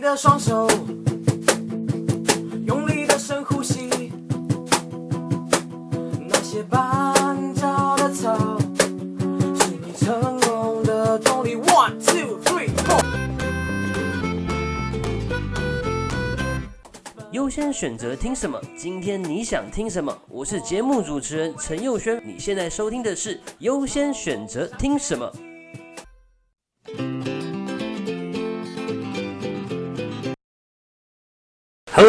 你的双手，用力的深呼吸。那些绊脚的草，是你成功的动力。One, two, three, four。优先选择听什么？今天你想听什么？我是节目主持人陈佑轩，你现在收听的是优先选择听什么。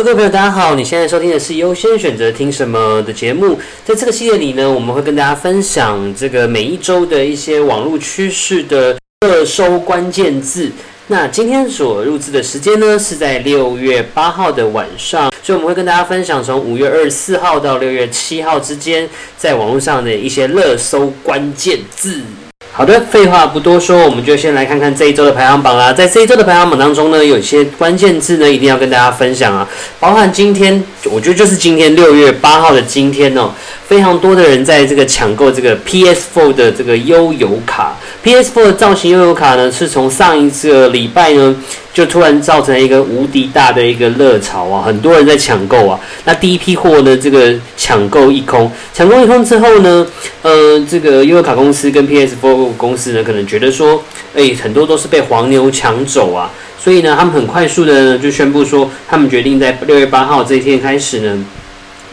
各位朋友，大家好！你现在收听的是优先选择听什么的节目。在这个系列里呢，我们会跟大家分享这个每一周的一些网络趋势的热搜关键字。那今天所录制的时间呢，是在六月八号的晚上，所以我们会跟大家分享从五月二十四号到六月七号之间，在网络上的一些热搜关键字。好的，废话不多说，我们就先来看看这一周的排行榜啦。在这一周的排行榜当中呢，有些关键字呢，一定要跟大家分享啊，包含今天，我觉得就是今天六月八号的今天哦，非常多的人在这个抢购这个 PS4 的这个悠游卡。PS4 的造型悠游卡呢，是从上一个礼拜呢，就突然造成一个无敌大的一个热潮啊，很多人在抢购啊。那第一批货呢，这个抢购一空，抢购一空之后呢，呃，这个悠游卡公司跟 PS4 公司呢，可能觉得说，哎，很多都是被黄牛抢走啊，所以呢，他们很快速的呢就宣布说，他们决定在六月八号这一天开始呢，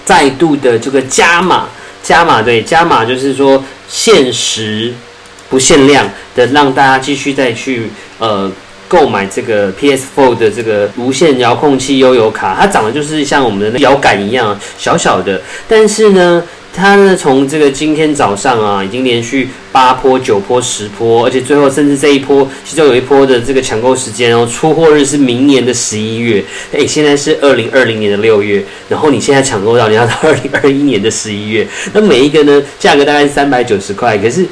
再度的这个加码，加码对，加码就是说限时。不限量的，让大家继续再去呃购买这个 PS4 的这个无线遥控器悠游卡，它长得就是像我们的那摇杆一样小小的，但是呢，它呢从这个今天早上啊，已经连续八波、九波、十波，而且最后甚至这一波，其中有一波的这个抢购时间哦，出货日是明年的十一月，哎，现在是二零二零年的六月，然后你现在抢购到，你要到二零二一年的十一月，那每一个呢价格大概是三百九十块，可是。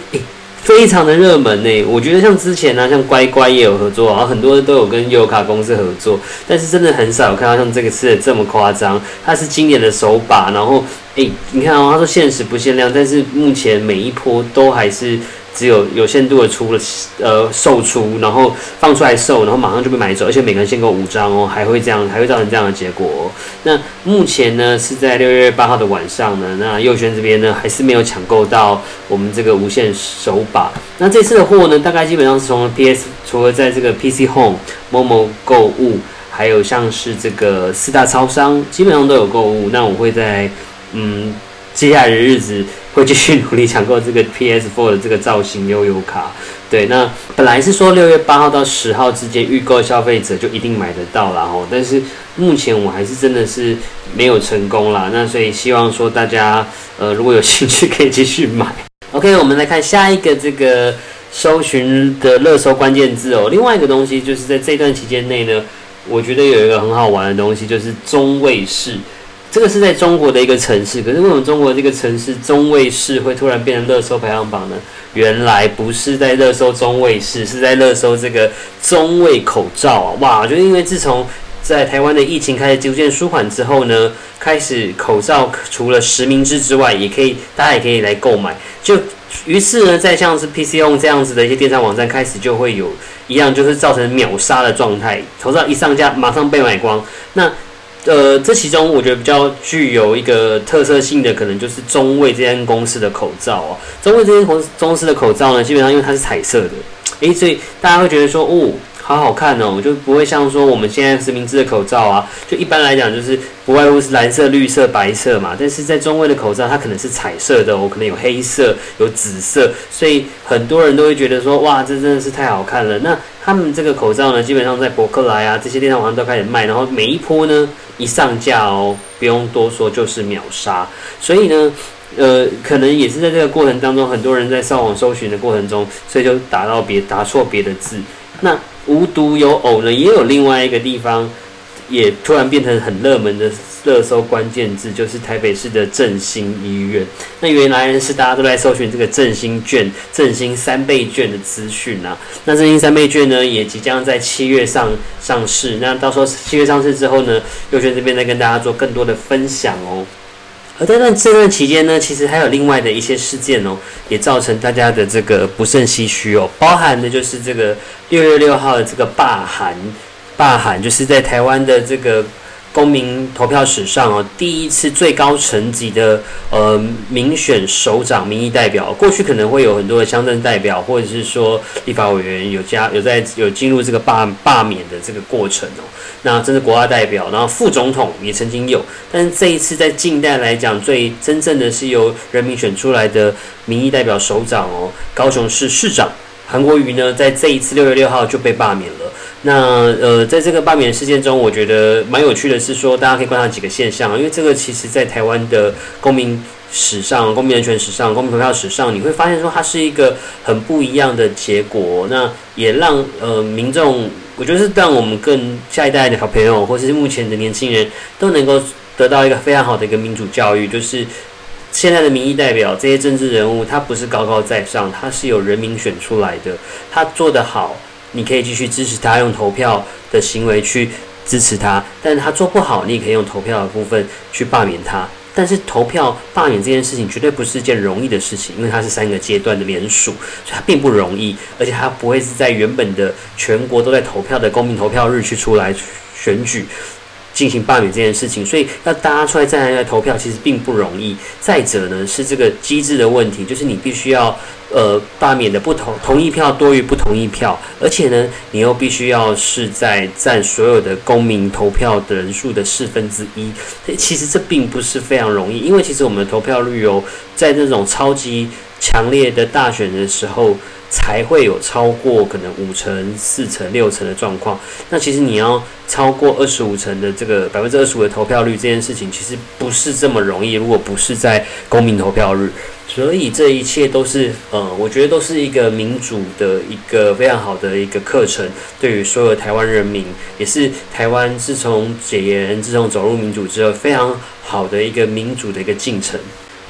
非常的热门呢，我觉得像之前呢，像乖乖也有合作，然后很多都有跟优卡公司合作，但是真的很少有看到像这个吃的这么夸张。它是经典的手把，然后诶，你看哦，他说限时不限量，但是目前每一波都还是。只有有限度的出了，呃，售出，然后放出来售，然后马上就被买走，而且每个人限购五张哦，还会这样，还会造成这样的结果。那目前呢是在六月八号的晚上呢，那右轩这边呢还是没有抢购到我们这个无线手把。那这次的货呢，大概基本上是从 PS，除了在这个 PC Home、某某购物，还有像是这个四大超商，基本上都有购物。那我会在嗯接下来的日子。会继续努力抢购这个 PS4 的这个造型悠游卡。对，那本来是说六月八号到十号之间预购消费者就一定买得到啦哦，但是目前我还是真的是没有成功啦。那所以希望说大家呃如果有兴趣可以继续买。OK，我们来看下一个这个搜寻的热搜关键字哦。另外一个东西就是在这段期间内呢，我觉得有一个很好玩的东西就是中卫士。这个是在中国的一个城市，可是为什么中国这个城市中卫市会突然变成热搜排行榜呢？原来不是在热搜中卫市，是在热搜这个中卫口罩啊！哇，就因为自从在台湾的疫情开始逐渐舒缓之后呢，开始口罩除了实名制之外，也可以大家也可以来购买。就于是呢，在像是 PC 用这样子的一些电商网站开始就会有一样，就是造成秒杀的状态，口罩一上架马上被买光。那呃，这其中我觉得比较具有一个特色性的，可能就是中卫这间公司的口罩哦。中卫这间公公司的口罩呢，基本上因为它是彩色的，诶，所以大家会觉得说，哦。好好看哦，就不会像说我们现在实名制的口罩啊，就一般来讲就是不外乎是蓝色、绿色、白色嘛。但是在中卫的口罩，它可能是彩色的哦，可能有黑色、有紫色，所以很多人都会觉得说，哇，这真的是太好看了。那他们这个口罩呢，基本上在博客来啊这些电商网站都开始卖，然后每一波呢一上架哦，不用多说就是秒杀。所以呢，呃，可能也是在这个过程当中，很多人在上网搜寻的过程中，所以就打到别打错别的字。那无独有偶呢，也有另外一个地方，也突然变成很热门的热搜关键字，就是台北市的振兴医院。那原来是大家都在搜寻这个振兴券、振兴三倍券的资讯啊。那振兴三倍券呢，也即将在七月上上市。那到时候七月上市之后呢，优轩这边再跟大家做更多的分享哦。而在那这段期间呢，其实还有另外的一些事件哦，也造成大家的这个不胜唏嘘哦。包含的就是这个六月六号的这个罢韩，罢韩，就是在台湾的这个。公民投票史上哦，第一次最高层级的呃民选首长民意代表，过去可能会有很多的乡镇代表，或者是说立法委员有加有在有进入这个罢罢免的这个过程哦。那这是国家代表，然后副总统也曾经有，但是这一次在近代来讲，最真正的是由人民选出来的民意代表首长哦，高雄市市长韩国瑜呢，在这一次六月六号就被罢免了。那呃，在这个罢免事件中，我觉得蛮有趣的是说，大家可以观察几个现象，因为这个其实在台湾的公民史上、公民人权史上、公民投票史上，你会发现说它是一个很不一样的结果。那也让呃民众，我觉得是让我们更下一代的小朋友，或是目前的年轻人都能够得到一个非常好的一个民主教育，就是现在的民意代表这些政治人物，他不是高高在上，他是由人民选出来的，他做得好。你可以继续支持他，用投票的行为去支持他，但是他做不好，你也可以用投票的部分去罢免他。但是投票罢免这件事情绝对不是件容易的事情，因为它是三个阶段的联署，所以它并不容易，而且它不会是在原本的全国都在投票的公民投票日去出来选举。进行罢免这件事情，所以要大家出来站来投票，其实并不容易。再者呢，是这个机制的问题，就是你必须要呃罢免的不同同意票多于不同意票，而且呢，你又必须要是在占所有的公民投票的人数的四分之一。其实这并不是非常容易，因为其实我们的投票率哦，在这种超级强烈的大选的时候。才会有超过可能五成、四成、六成的状况。那其实你要超过二十五成的这个百分之二十五的投票率，这件事情其实不是这么容易。如果不是在公民投票日，所以这一切都是呃，我觉得都是一个民主的一个非常好的一个课程，对于所有台湾人民，也是台湾自从解严、自从走入民主之后，非常好的一个民主的一个进程。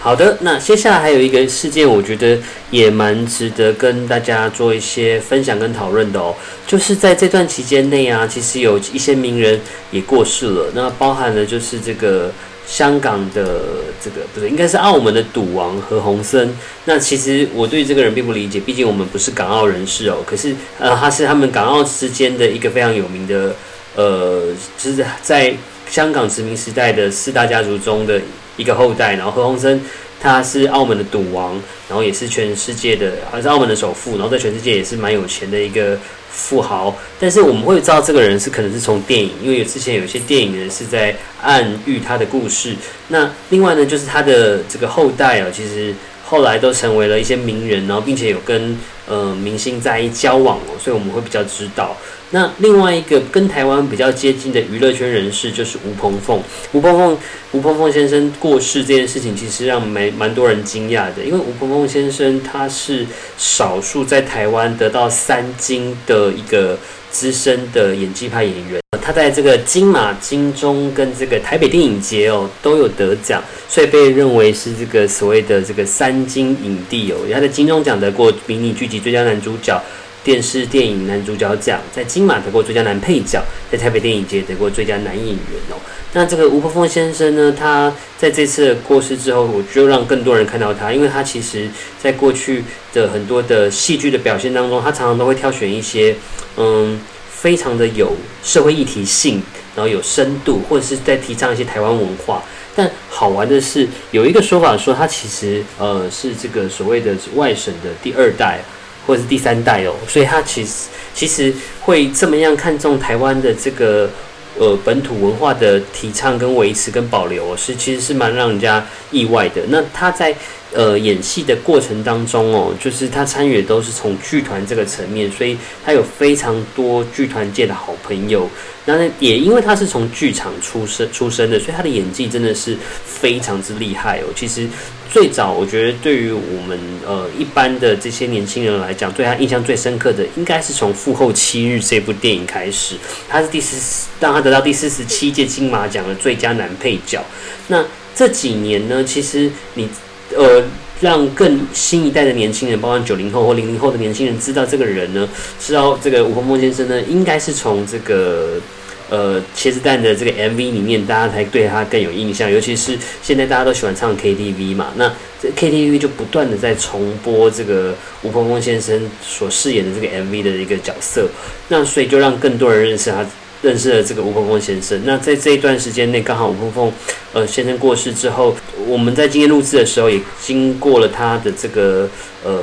好的，那接下来还有一个事件，我觉得也蛮值得跟大家做一些分享跟讨论的哦。就是在这段期间内啊，其实有一些名人也过世了。那包含了就是这个香港的这个不是，应该是澳门的赌王何鸿燊。那其实我对这个人并不理解，毕竟我们不是港澳人士哦。可是呃，他是他们港澳之间的一个非常有名的呃，就是在香港殖民时代的四大家族中的。一个后代，然后何鸿燊他是澳门的赌王，然后也是全世界的，还是澳门的首富，然后在全世界也是蛮有钱的一个富豪。但是我们会知道这个人是可能是从电影，因为之前有一些电影呢是在暗喻他的故事。那另外呢，就是他的这个后代啊，其实后来都成为了一些名人，然后并且有跟呃明星在一交往哦，所以我们会比较知道。那另外一个跟台湾比较接近的娱乐圈人士就是吴鹏凤。吴鹏凤，吴鹏凤先生过世这件事情，其实让蛮蛮多人惊讶的。因为吴鹏凤先生他是少数在台湾得到三金的一个资深的演技派演员。他在这个金马、金钟跟这个台北电影节哦都有得奖，所以被认为是这个所谓的这个三金影帝哦。他在金钟奖得过迷你剧集最佳男主角。电视电影男主角奖，在金马得过最佳男配角，在台北电影节得过最佳男演员哦。那这个吴鹏凤先生呢？他在这次过世之后，我就让更多人看到他，因为他其实在过去的很多的戏剧的表现当中，他常常都会挑选一些嗯，非常的有社会议题性，然后有深度，或者是在提倡一些台湾文化。但好玩的是，有一个说法说，他其实呃是这个所谓的外省的第二代。或者是第三代哦，所以他其实其实会这么样看重台湾的这个呃本土文化的提倡跟维持跟保留，是其实是蛮让人家意外的。那他在呃演戏的过程当中哦，就是他参与的都是从剧团这个层面，所以他有非常多剧团界的好朋友。那也因为他是从剧场出身出身的，所以他的演技真的是非常之厉害哦。其实最早我觉得对于我们呃一般的这些年轻人来讲，对他印象最深刻的应该是从《父后七日》这部电影开始。他是第四，让他得到第四十七届金马奖的最佳男配角。那这几年呢，其实你呃让更新一代的年轻人，包括九零后或零零后的年轻人知道这个人呢，知道这个吴鹏凤先生呢，应该是从这个。呃，茄子蛋的这个 MV 里面，大家才对他更有印象。尤其是现在大家都喜欢唱 KTV 嘛，那这 KTV 就不断的在重播这个吴鹏凤先生所饰演的这个 MV 的一个角色，那所以就让更多人认识他认识了这个吴鹏凤先生。那在这一段时间内，刚好吴鹏凤呃先生过世之后，我们在今天录制的时候，也经过了他的这个呃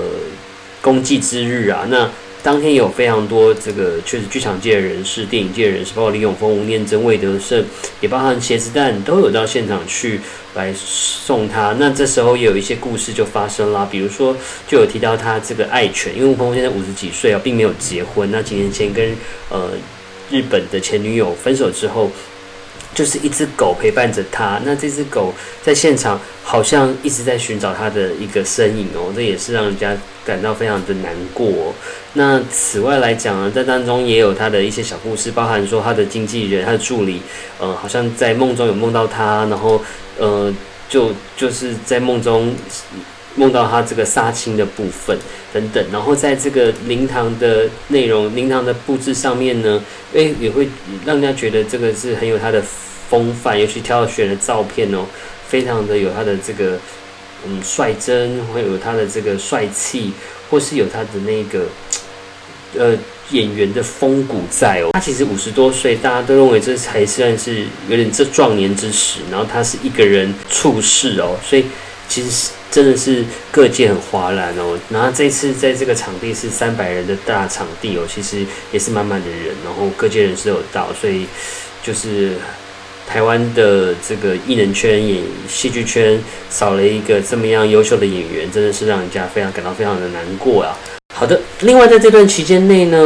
公祭之日啊。那当天有非常多这个确实剧场界的人士、电影界的人士，包括李永峰、吴念真、魏德胜，也包含茄子蛋，都有到现场去来送他。那这时候也有一些故事就发生了，比如说就有提到他这个爱犬，因为吴鹏凤现在五十几岁啊，并没有结婚。那几年前跟呃日本的前女友分手之后。就是一只狗陪伴着他，那这只狗在现场好像一直在寻找他的一个身影哦，这也是让人家感到非常的难过。那此外来讲呢，在当中也有他的一些小故事，包含说他的经纪人、他的助理，呃，好像在梦中有梦到他，然后呃，就就是在梦中梦到他这个杀青的部分等等，然后在这个灵堂的内容、灵堂的布置上面呢，诶，也会让人家觉得这个是很有他的。风范，尤其挑选的照片哦，非常的有他的这个嗯率真，会有他的这个帅气，或是有他的那个呃演员的风骨在哦。他其实五十多岁，大家都认为这才算是有点这壮年之时，然后他是一个人处世哦，所以其实真的是各界很哗然哦。然后这次在这个场地是三百人的大场地哦，其实也是满满的人，然后各界人士有到，所以就是。台湾的这个艺人圈、演戏剧圈少了一个这么样优秀的演员，真的是让人家非常感到非常的难过啊。好的，另外在这段期间内呢，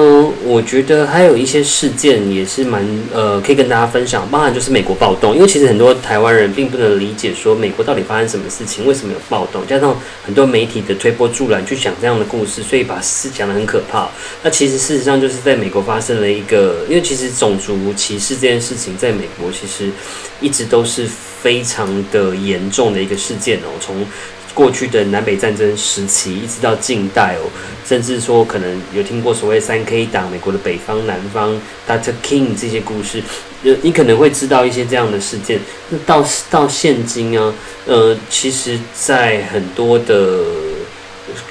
我觉得还有一些事件也是蛮呃可以跟大家分享，包含就是美国暴动，因为其实很多台湾人并不能理解说美国到底发生什么事情，为什么有暴动，加上很多媒体的推波助澜去讲这样的故事，所以把事讲得很可怕。那其实事实上就是在美国发生了一个，因为其实种族歧视这件事情在美国其实一直都是非常的严重的一个事件哦，从。过去的南北战争时期，一直到近代哦，甚至说可能有听过所谓三 K 党，美国的北方、南方，Dr. King 这些故事，你可能会知道一些这样的事件。那到到现今啊，呃，其实，在很多的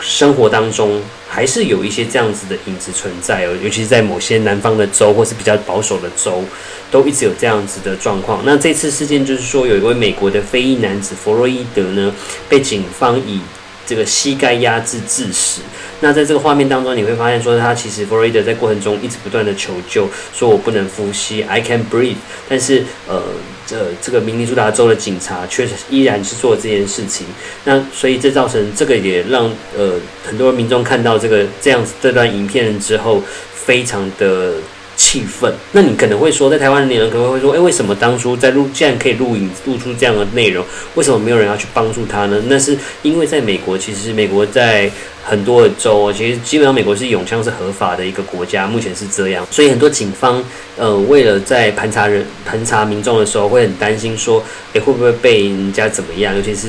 生活当中。还是有一些这样子的影子存在哦，尤其是在某些南方的州或是比较保守的州，都一直有这样子的状况。那这次事件就是说，有一位美国的非裔男子弗洛伊德呢，被警方以这个膝盖压制致死。那在这个画面当中，你会发现说，他其实弗洛伊德在过程中一直不断的求救，说我不能呼吸，I can breathe。但是呃，这这个明尼苏达州的警察确实依然是做这件事情。那所以这造成这个也让呃很多民众看到这个这样子这段影片之后，非常的。气愤，那你可能会说，在台湾的人可能会说，哎，为什么当初在录，既然可以录影录出这样的内容，为什么没有人要去帮助他呢？那是因为在美国，其实美国在很多的州，其实基本上美国是永枪是合法的一个国家，目前是这样，所以很多警方，呃，为了在盘查人盘查民众的时候，会很担心说，哎，会不会被人家怎么样？尤其是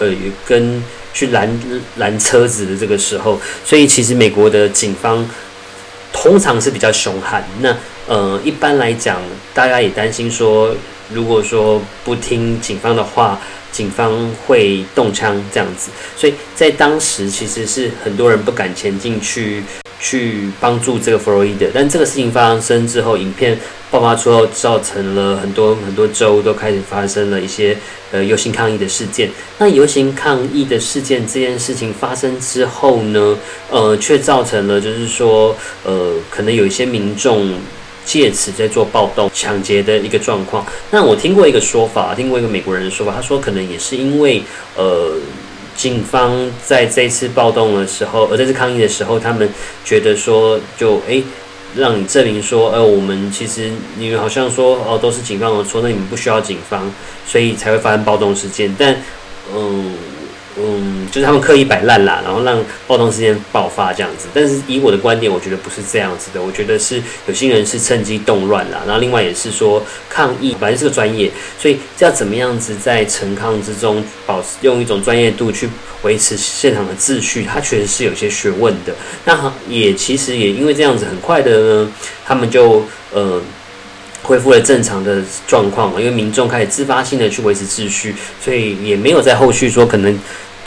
呃，跟去拦拦车子的这个时候，所以其实美国的警方。通常是比较凶悍，那呃，一般来讲，大家也担心说，如果说不听警方的话，警方会动枪这样子，所以在当时其实是很多人不敢前进去去帮助这个弗洛伊德。但这个事情发生之后，影片爆发之后，造成了很多很多州都开始发生了一些。呃，游行抗议的事件。那游行抗议的事件这件事情发生之后呢，呃，却造成了就是说，呃，可能有一些民众借此在做暴动、抢劫的一个状况。那我听过一个说法，听过一个美国人的说法，他说可能也是因为，呃，警方在这次暴动的时候，而这次抗议的时候，他们觉得说，就诶。让你证明说，呃，我们其实你们好像说，哦，都是警方的错，那你们不需要警方，所以才会发生暴动事件。但，嗯。嗯，就是他们刻意摆烂啦，然后让暴动事件爆发这样子。但是以我的观点，我觉得不是这样子的。我觉得是有心人是趁机动乱啦，然后另外也是说抗议，反正是个专业，所以要怎么样子在陈抗之中保持用一种专业度去维持现场的秩序，它确实是有些学问的。那也其实也因为这样子，很快的呢，他们就呃恢复了正常的状况嘛，因为民众开始自发性的去维持秩序，所以也没有在后续说可能。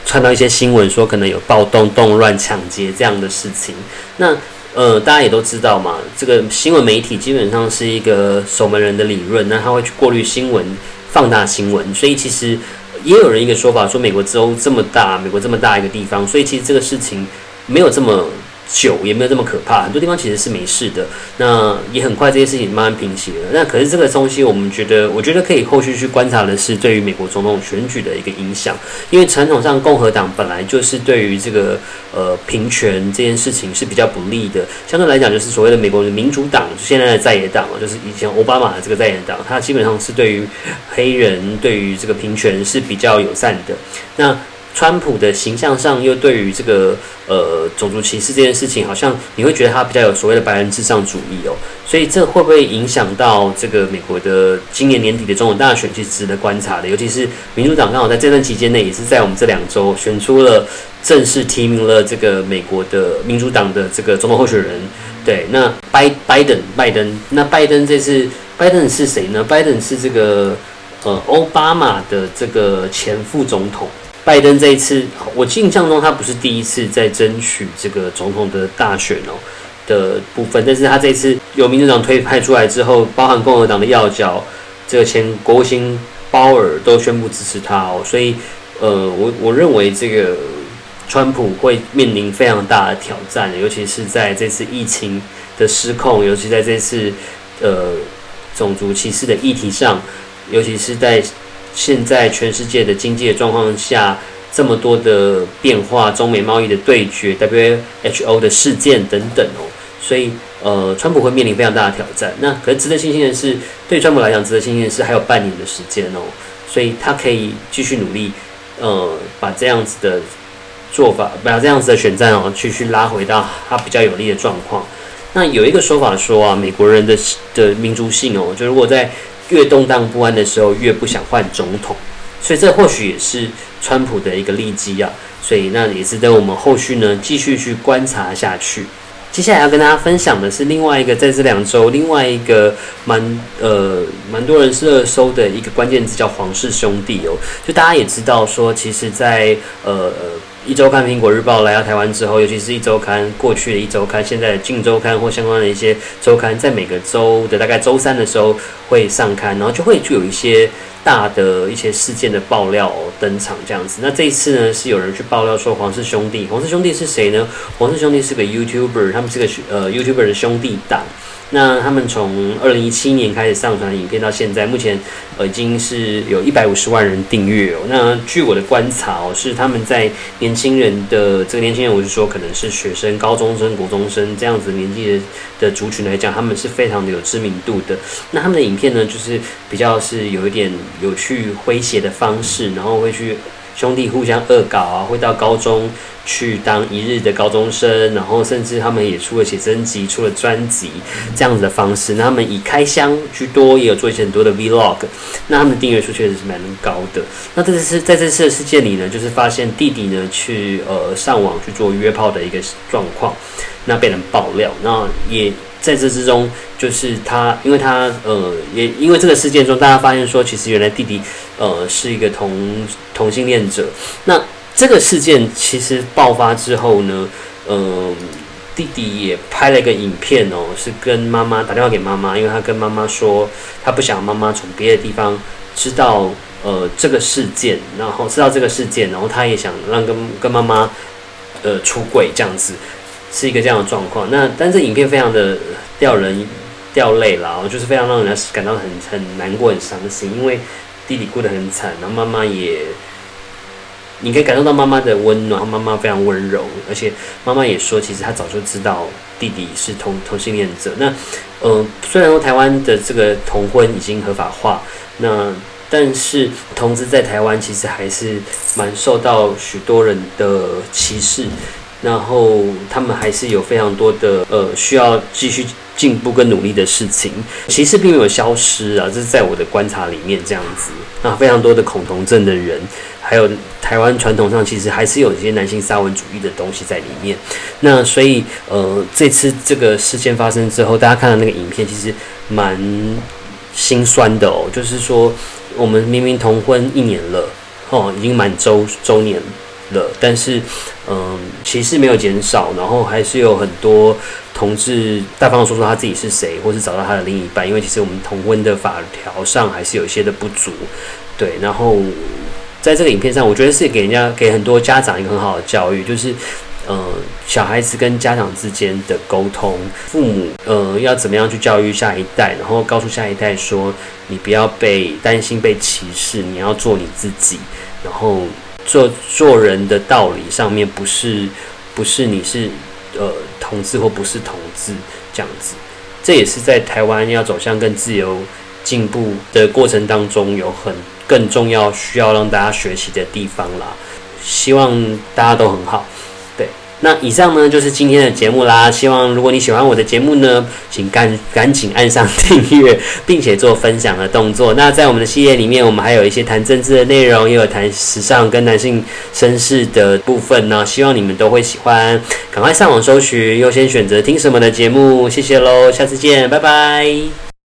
看到一些新闻说可能有暴动、动乱、抢劫这样的事情，那呃，大家也都知道嘛，这个新闻媒体基本上是一个守门人的理论，那他会去过滤新闻、放大新闻，所以其实也有人一个说法说，美国州这么大，美国这么大一个地方，所以其实这个事情没有这么。久也没有这么可怕，很多地方其实是没事的。那也很快这些事情慢慢平息了。那可是这个东西，我们觉得，我觉得可以后续去观察的是对于美国总统选举的一个影响。因为传统上共和党本来就是对于这个呃平权这件事情是比较不利的。相对来讲，就是所谓的美国的民主党，现在的在野党嘛就是以前奥巴马的这个在野党，他基本上是对于黑人、对于这个平权是比较友善的。那川普的形象上又对于这个呃种族歧视这件事情，好像你会觉得他比较有所谓的白人至上主义哦，所以这会不会影响到这个美国的今年年底的总统大选，其实值得观察的。尤其是民主党刚好在这段期间内，也是在我们这两周选出了正式提名了这个美国的民主党的这个总统候选人。对，那拜拜登拜登，那拜登这次拜登是谁呢？拜登是这个呃奥巴马的这个前副总统。拜登这一次，我印象中他不是第一次在争取这个总统的大选哦的部分，但是他这次由民主党推派出来之后，包含共和党的要角，这个前国务卿鲍尔都宣布支持他哦，所以呃，我我认为这个川普会面临非常大的挑战，尤其是在这次疫情的失控，尤其在这次呃种族歧视的议题上，尤其是在。现在全世界的经济的状况下，这么多的变化，中美贸易的对决，WHO 的事件等等哦，所以呃，川普会面临非常大的挑战。那可是值得庆幸的是，对川普来讲，值得庆幸的是还有半年的时间哦，所以他可以继续努力，呃，把这样子的做法，把这样子的选战哦，继续拉回到他比较有利的状况。那有一个说法说啊，美国人的的民族性哦，就如果在越动荡不安的时候，越不想换总统，所以这或许也是川普的一个利基啊。所以那也值得我们后续呢继续去观察下去。接下来要跟大家分享的是另外一个在这两周另外一个蛮呃蛮多人热搜的一个关键字叫皇室兄弟哦。就大家也知道说，其实，在呃呃。一周刊《苹果日报》来到台湾之后，尤其是一周刊过去的一周刊，现在的近周刊或相关的一些周刊，在每个周的大概周三的时候会上刊，然后就会就有一些大的一些事件的爆料登场这样子。那这一次呢，是有人去爆料说黄氏兄弟，黄氏兄弟是谁呢？黄氏兄弟是个 YouTuber，他们是个呃 YouTuber 的兄弟党。那他们从二零一七年开始上传影片到现在，目前呃已经是有一百五十万人订阅哦。那据我的观察哦，是他们在年轻人的这个年轻人，我是说可能是学生、高中生、国中生这样子年纪的的族群来讲，他们是非常的有知名度的。那他们的影片呢，就是比较是有一点有趣诙谐的方式，然后会去。兄弟互相恶搞啊，会到高中去当一日的高中生，然后甚至他们也出了写真集、出了专辑这样子的方式。那他们以开箱居多，也有做一些很多的 vlog。那他们的订阅数确实是蛮高的。那这次在这次的事件里呢，就是发现弟弟呢去呃上网去做约炮的一个状况，那被人爆料，那也。在这之中，就是他，因为他呃，也因为这个事件中，大家发现说，其实原来弟弟呃是一个同同性恋者。那这个事件其实爆发之后呢，嗯，弟弟也拍了一个影片哦，是跟妈妈打电话给妈妈，因为他跟妈妈说，他不想妈妈从别的地方知道呃这个事件，然后知道这个事件，然后他也想让跟跟妈妈呃出轨这样子。是一个这样的状况，那但这影片非常的掉人掉泪啦，就是非常让人感到很很难过、很伤心，因为弟弟过得很惨，然后妈妈也，你可以感受到妈妈的温暖，妈妈非常温柔，而且妈妈也说，其实她早就知道弟弟是同同性恋者。那呃，虽然说台湾的这个同婚已经合法化，那但是同志在台湾其实还是蛮受到许多人的歧视。然后他们还是有非常多的呃需要继续进步跟努力的事情，其实并没有消失啊，这是在我的观察里面这样子。那非常多的恐同症的人，还有台湾传统上其实还是有一些男性沙文主义的东西在里面。那所以呃这次这个事件发生之后，大家看到那个影片其实蛮心酸的哦，就是说我们明明同婚一年了哦，已经满周周年。了，但是嗯，歧视没有减少，然后还是有很多同志大方的说出他自己是谁，或是找到他的另一半，因为其实我们同婚的法条上还是有一些的不足，对，然后在这个影片上，我觉得是给人家给很多家长一个很好的教育，就是。呃，小孩子跟家长之间的沟通，父母呃要怎么样去教育下一代，然后告诉下一代说，你不要被担心被歧视，你要做你自己，然后做做人的道理上面不是不是你是呃同志或不是同志这样子，这也是在台湾要走向更自由进步的过程当中有很更重要需要让大家学习的地方啦。希望大家都很好。那以上呢就是今天的节目啦。希望如果你喜欢我的节目呢，请赶赶紧按上订阅，并且做分享的动作。那在我们的系列里面，我们还有一些谈政治的内容，也有谈时尚跟男性绅士的部分呢。希望你们都会喜欢，赶快上网搜寻，优先选择听什么的节目。谢谢喽，下次见，拜拜。